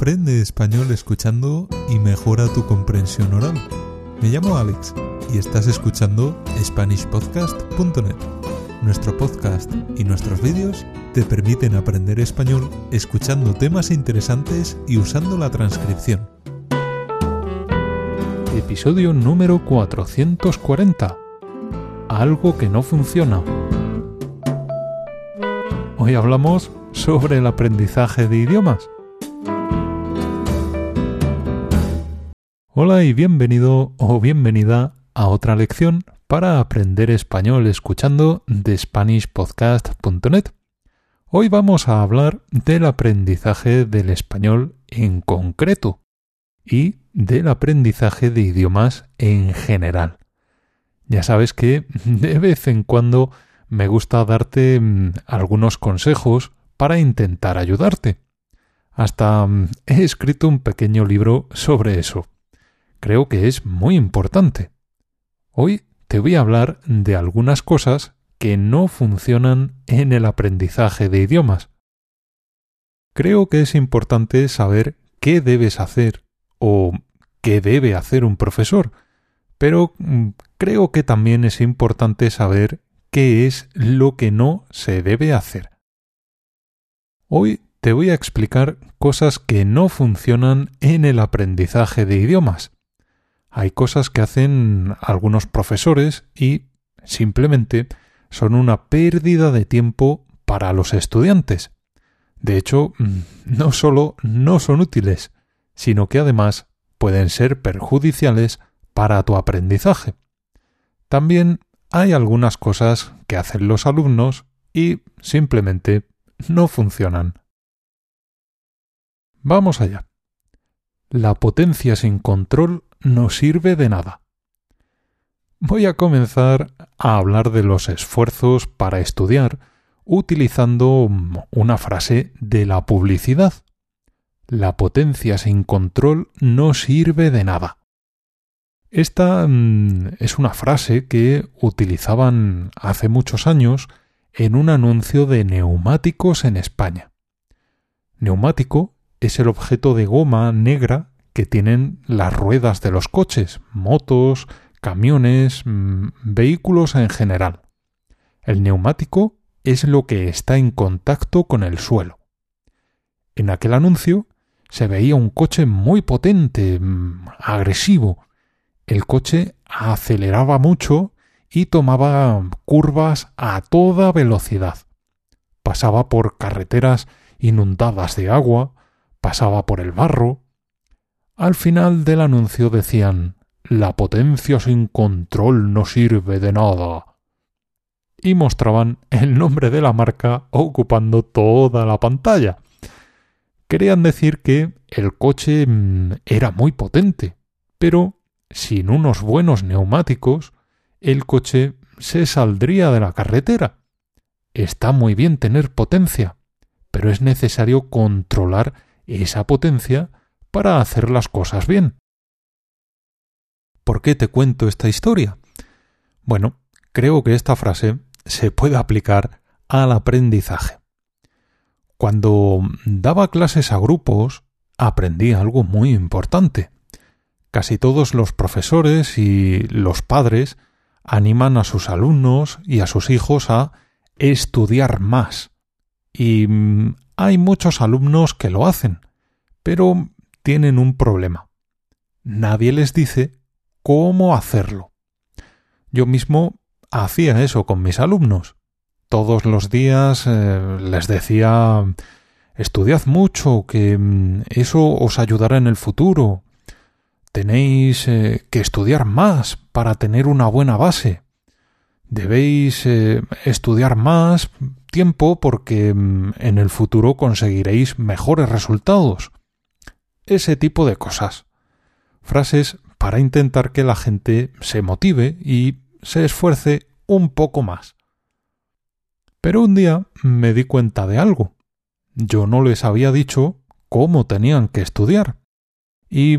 Aprende español escuchando y mejora tu comprensión oral. Me llamo Alex y estás escuchando SpanishPodcast.net. Nuestro podcast y nuestros vídeos te permiten aprender español escuchando temas interesantes y usando la transcripción. Episodio número 440. Algo que no funciona. Hoy hablamos sobre el aprendizaje de idiomas. Hola y bienvenido o bienvenida a otra lección para aprender español escuchando de SpanishPodcast.net. Hoy vamos a hablar del aprendizaje del español en concreto y del aprendizaje de idiomas en general. Ya sabes que de vez en cuando me gusta darte mm, algunos consejos para intentar ayudarte. Hasta mm, he escrito un pequeño libro sobre eso. Creo que es muy importante. Hoy te voy a hablar de algunas cosas que no funcionan en el aprendizaje de idiomas. Creo que es importante saber qué debes hacer o qué debe hacer un profesor, pero mm, creo que también es importante saber qué es lo que no se debe hacer. Hoy te voy a explicar cosas que no funcionan en el aprendizaje de idiomas. Hay cosas que hacen algunos profesores y simplemente son una pérdida de tiempo para los estudiantes. De hecho, mm, no solo no son útiles, sino que además pueden ser perjudiciales para tu aprendizaje. También hay algunas cosas que hacen los alumnos y simplemente no funcionan. Vamos allá. La potencia sin control no sirve de nada. Voy a comenzar a hablar de los esfuerzos para estudiar utilizando una frase de la publicidad. La potencia sin control no sirve de nada. Esta mm, es una frase que utilizaban hace muchos años en un anuncio de neumáticos en España. Neumático es el objeto de goma negra que tienen las ruedas de los coches, motos, camiones, mm, vehículos en general. El neumático es lo que está en contacto con el suelo. En aquel anuncio se veía un coche muy potente, mm, agresivo. El coche aceleraba mucho y tomaba curvas a toda velocidad. Pasaba por carreteras inundadas de agua, pasaba por el barro. Al final del anuncio decían La potencia sin control no sirve de nada. Y mostraban el nombre de la marca ocupando toda la pantalla. Querían decir que el coche mm, era muy potente, pero sin unos buenos neumáticos el coche se saldría de la carretera. Está muy bien tener potencia, pero es necesario controlar esa potencia para hacer las cosas bien. ¿Por qué te cuento esta historia? Bueno, creo que esta frase se puede aplicar al aprendizaje. Cuando daba clases a grupos, aprendí algo muy importante. Casi todos los profesores y los padres animan a sus alumnos y a sus hijos a estudiar más. Y mm, hay muchos alumnos que lo hacen, pero tienen un problema. Nadie les dice cómo hacerlo. Yo mismo hacía eso con mis alumnos. Todos los días eh, les decía estudiad mucho, que mm, eso os ayudará en el futuro, Tenéis eh, que estudiar más para tener una buena base. Debéis eh, estudiar más tiempo porque mm, en el futuro conseguiréis mejores resultados. Ese tipo de cosas. Frases para intentar que la gente se motive y se esfuerce un poco más. Pero un día me di cuenta de algo. Yo no les había dicho cómo tenían que estudiar. Y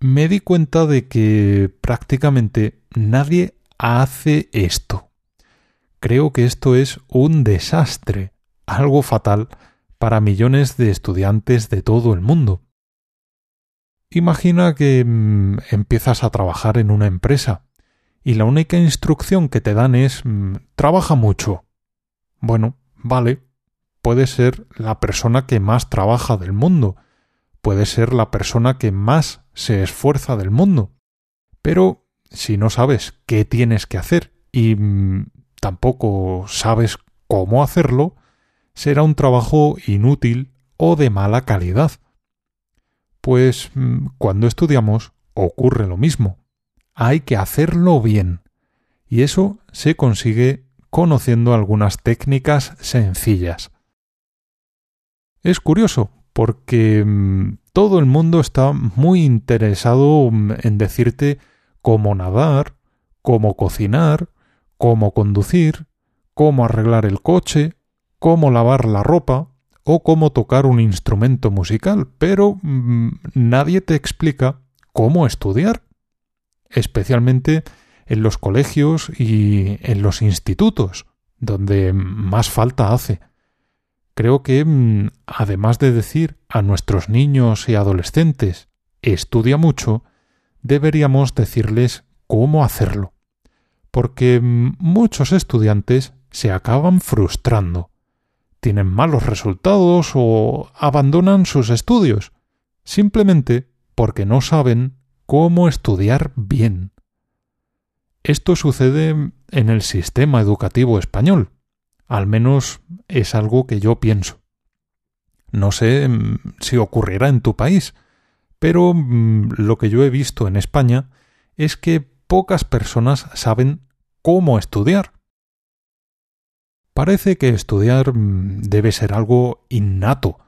me di cuenta de que prácticamente nadie hace esto. Creo que esto es un desastre, algo fatal para millones de estudiantes de todo el mundo. Imagina que mm, empiezas a trabajar en una empresa y la única instrucción que te dan es mm, trabaja mucho. Bueno, vale, puede ser la persona que más trabaja del mundo, puede ser la persona que más se esfuerza del mundo. Pero si no sabes qué tienes que hacer y mm, tampoco sabes cómo hacerlo, será un trabajo inútil o de mala calidad. Pues mm, cuando estudiamos ocurre lo mismo. Hay que hacerlo bien. Y eso se consigue conociendo algunas técnicas sencillas. Es curioso, porque mm, todo el mundo está muy interesado mm, en decirte cómo nadar, cómo cocinar, cómo conducir, cómo arreglar el coche, cómo lavar la ropa o cómo tocar un instrumento musical, pero mm, nadie te explica cómo estudiar, especialmente en los colegios y en los institutos, donde más falta hace. Creo que, mm, además de decir a nuestros niños y adolescentes estudia mucho, deberíamos decirles cómo hacerlo. Porque mm, muchos estudiantes se acaban frustrando, tienen malos resultados o abandonan sus estudios, simplemente porque no saben cómo estudiar bien. Esto sucede en el sistema educativo español, al menos es algo que yo pienso. No sé mm, si ocurrirá en tu país, pero mm, lo que yo he visto en España es que pocas personas saben cómo estudiar. Parece que estudiar mm, debe ser algo innato.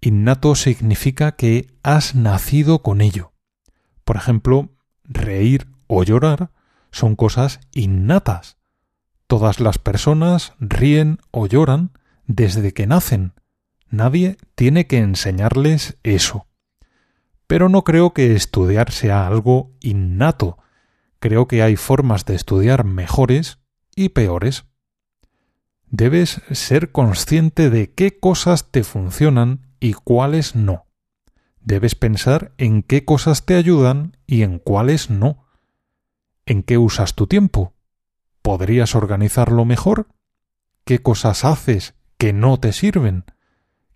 Innato significa que has nacido con ello. Por ejemplo, reír o llorar son cosas innatas. Todas las personas ríen o lloran desde que nacen. Nadie tiene que enseñarles eso. Pero no creo que estudiar sea algo innato. Creo que hay formas de estudiar mejores y peores. Debes ser consciente de qué cosas te funcionan y cuáles no. Debes pensar en qué cosas te ayudan y en cuáles no. ¿En qué usas tu tiempo? ¿Podrías organizarlo mejor? ¿Qué cosas haces que no te sirven?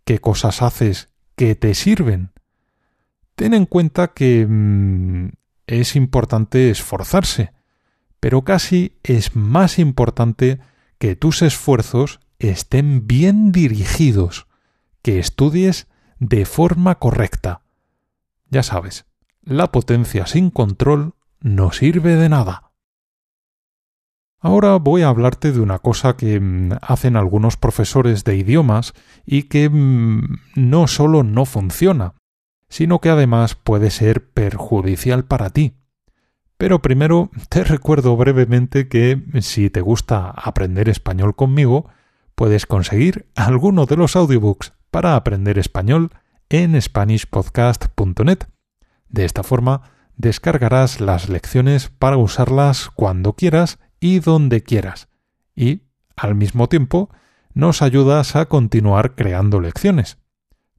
¿Qué cosas haces que te sirven? Ten en cuenta que mm, es importante esforzarse, pero casi es más importante que tus esfuerzos estén bien dirigidos, que estudies de forma correcta. Ya sabes, la potencia sin control no sirve de nada. Ahora voy a hablarte de una cosa que mm, hacen algunos profesores de idiomas y que mm, no solo no funciona, sino que además puede ser perjudicial para ti. Pero primero te recuerdo brevemente que si te gusta aprender español conmigo, puedes conseguir alguno de los audiobooks para aprender español en SpanishPodcast.net. De esta forma, descargarás las lecciones para usarlas cuando quieras y donde quieras. Y, al mismo tiempo, nos ayudas a continuar creando lecciones.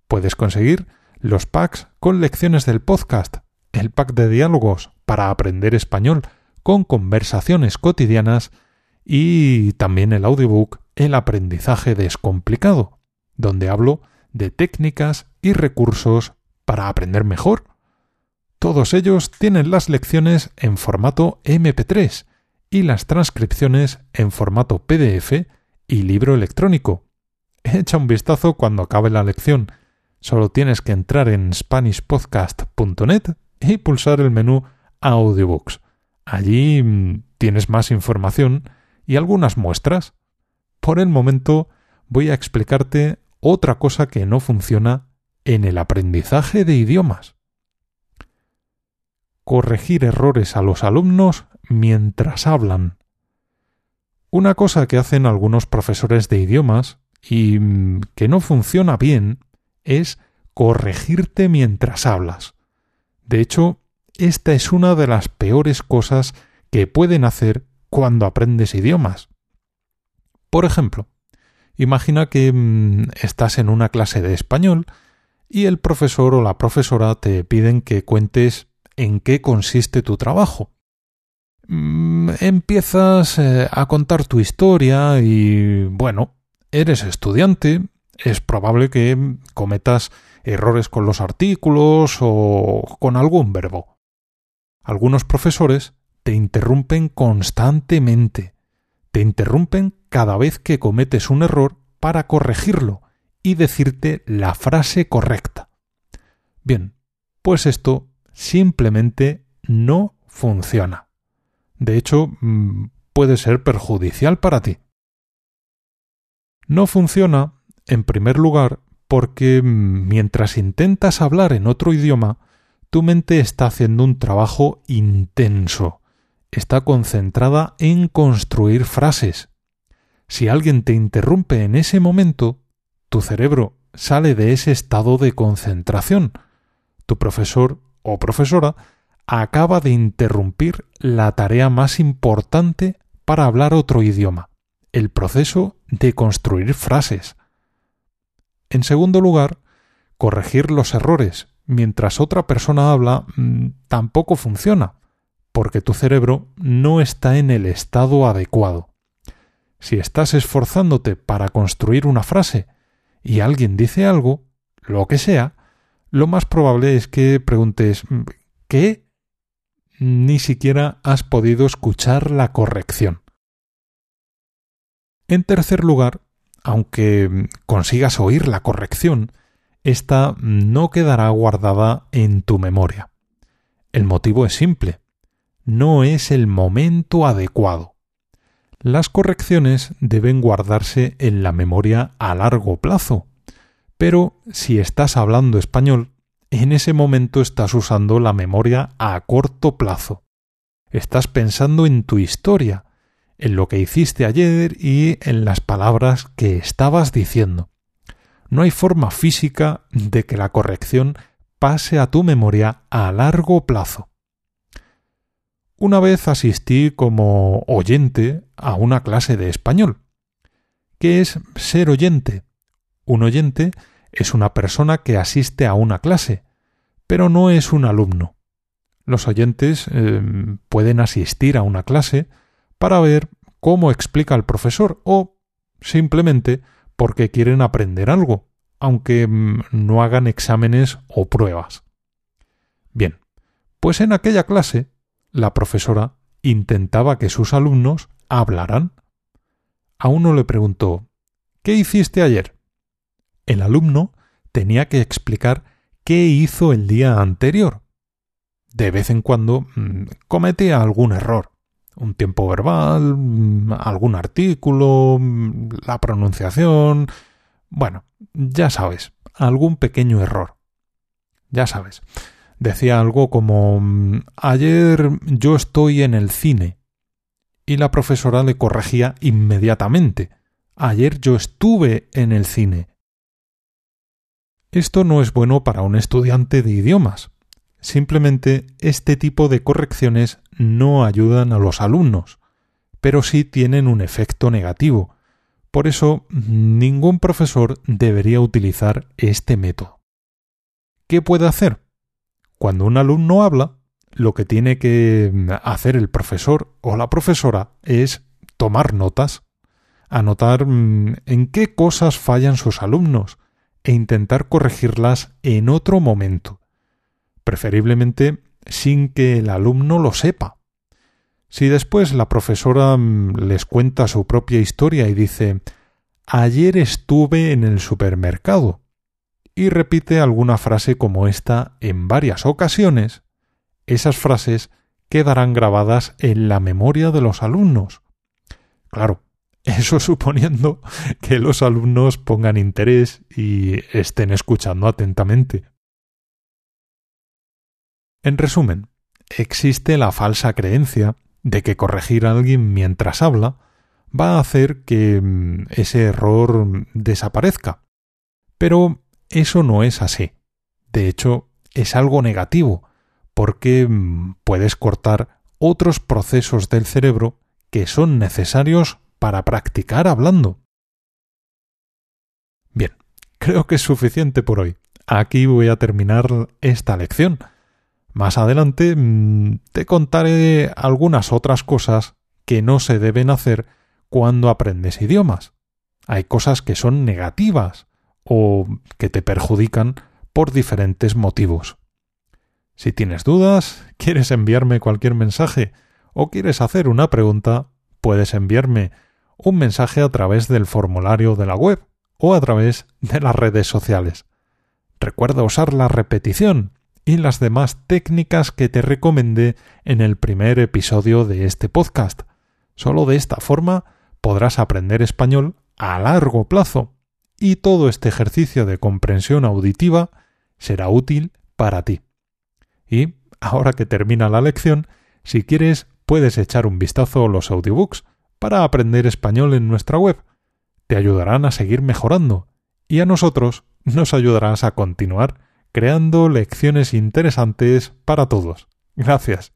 Puedes conseguir los packs con lecciones del podcast, el pack de diálogos para aprender español con conversaciones cotidianas y también el audiobook El aprendizaje descomplicado, donde hablo de técnicas y recursos para aprender mejor. Todos ellos tienen las lecciones en formato MP3 y las transcripciones en formato PDF y libro electrónico. Echa un vistazo cuando acabe la lección Solo tienes que entrar en SpanishPodcast.net y pulsar el menú Audiobooks. Allí mm, tienes más información y algunas muestras. Por el momento voy a explicarte otra cosa que no funciona en el aprendizaje de idiomas. Corregir errores a los alumnos mientras hablan. Una cosa que hacen algunos profesores de idiomas y mm, que no funciona bien es corregirte mientras hablas. De hecho, esta es una de las peores cosas que pueden hacer cuando aprendes idiomas. Por ejemplo, imagina que mm, estás en una clase de español y el profesor o la profesora te piden que cuentes en qué consiste tu trabajo. Mm, empiezas eh, a contar tu historia y, bueno, eres estudiante, es probable que cometas errores con los artículos o con algún verbo. Algunos profesores te interrumpen constantemente, te interrumpen cada vez que cometes un error para corregirlo y decirte la frase correcta. Bien, pues esto simplemente no funciona. De hecho, mm, puede ser perjudicial para ti. No funciona, en primer lugar, porque mm, mientras intentas hablar en otro idioma, tu mente está haciendo un trabajo intenso, está concentrada en construir frases. Si alguien te interrumpe en ese momento, tu cerebro sale de ese estado de concentración. Tu profesor o profesora acaba de interrumpir la tarea más importante para hablar otro idioma, el proceso de construir frases. En segundo lugar, corregir los errores mientras otra persona habla mm, tampoco funciona, porque tu cerebro no está en el estado adecuado. Si estás esforzándote para construir una frase y alguien dice algo, lo que sea, lo más probable es que preguntes mm, ¿qué? Ni siquiera has podido escuchar la corrección. En tercer lugar, aunque mm, consigas oír la corrección, esta no quedará guardada en tu memoria. El motivo es simple. No es el momento adecuado. Las correcciones deben guardarse en la memoria a largo plazo. Pero si estás hablando español, en ese momento estás usando la memoria a corto plazo. Estás pensando en tu historia, en lo que hiciste ayer y en las palabras que estabas diciendo no hay forma física de que la corrección pase a tu memoria a largo plazo. Una vez asistí como oyente a una clase de español. ¿Qué es ser oyente? Un oyente es una persona que asiste a una clase, pero no es un alumno. Los oyentes eh, pueden asistir a una clase para ver cómo explica el profesor o simplemente porque quieren aprender algo, aunque mm, no hagan exámenes o pruebas. Bien, pues en aquella clase la profesora intentaba que sus alumnos hablaran. A uno le preguntó ¿Qué hiciste ayer? El alumno tenía que explicar qué hizo el día anterior. De vez en cuando mm, cometía algún error, un tiempo verbal, mm, algún artículo, mm, la pronunciación. Bueno, ya sabes, algún pequeño error. Ya sabes. Decía algo como mm, ayer yo estoy en el cine. Y la profesora le corregía inmediatamente. Ayer yo estuve en el cine. Esto no es bueno para un estudiante de idiomas, Simplemente este tipo de correcciones no ayudan a los alumnos, pero sí tienen un efecto negativo. Por eso, ningún profesor debería utilizar este método. ¿Qué puede hacer? Cuando un alumno habla, lo que tiene que hacer el profesor o la profesora es tomar notas, anotar mm, en qué cosas fallan sus alumnos e intentar corregirlas en otro momento preferiblemente sin que el alumno lo sepa. Si después la profesora mm, les cuenta su propia historia y dice Ayer estuve en el supermercado y repite alguna frase como esta en varias ocasiones, esas frases quedarán grabadas en la memoria de los alumnos. Claro, eso suponiendo que los alumnos pongan interés y estén escuchando atentamente. En resumen, existe la falsa creencia de que corregir a alguien mientras habla va a hacer que mm, ese error desaparezca. Pero eso no es así. De hecho, es algo negativo, porque mm, puedes cortar otros procesos del cerebro que son necesarios para practicar hablando. Bien, creo que es suficiente por hoy. aquí voy a terminar esta lección. Más adelante mm, te contaré algunas otras cosas que no se deben hacer cuando aprendes idiomas. Hay cosas que son negativas o que te perjudican por diferentes motivos. Si tienes dudas, quieres enviarme cualquier mensaje o quieres hacer una pregunta, puedes enviarme un mensaje a través del formulario de la web o a través de las redes sociales. Recuerda usar la repetición y las demás técnicas que te recomendé en el primer episodio de este podcast. Solo de esta forma podrás aprender español a largo plazo y todo este ejercicio de comprensión auditiva será útil para ti. Y, ahora que termina la lección, si quieres puedes echar un vistazo a los audiobooks para aprender español en nuestra web. Te ayudarán a seguir mejorando y a nosotros nos ayudarás a continuar creando lecciones interesantes para todos. Gracias.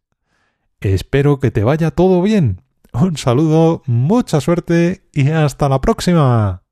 Espero que te vaya todo bien. Un saludo, mucha suerte y hasta la próxima.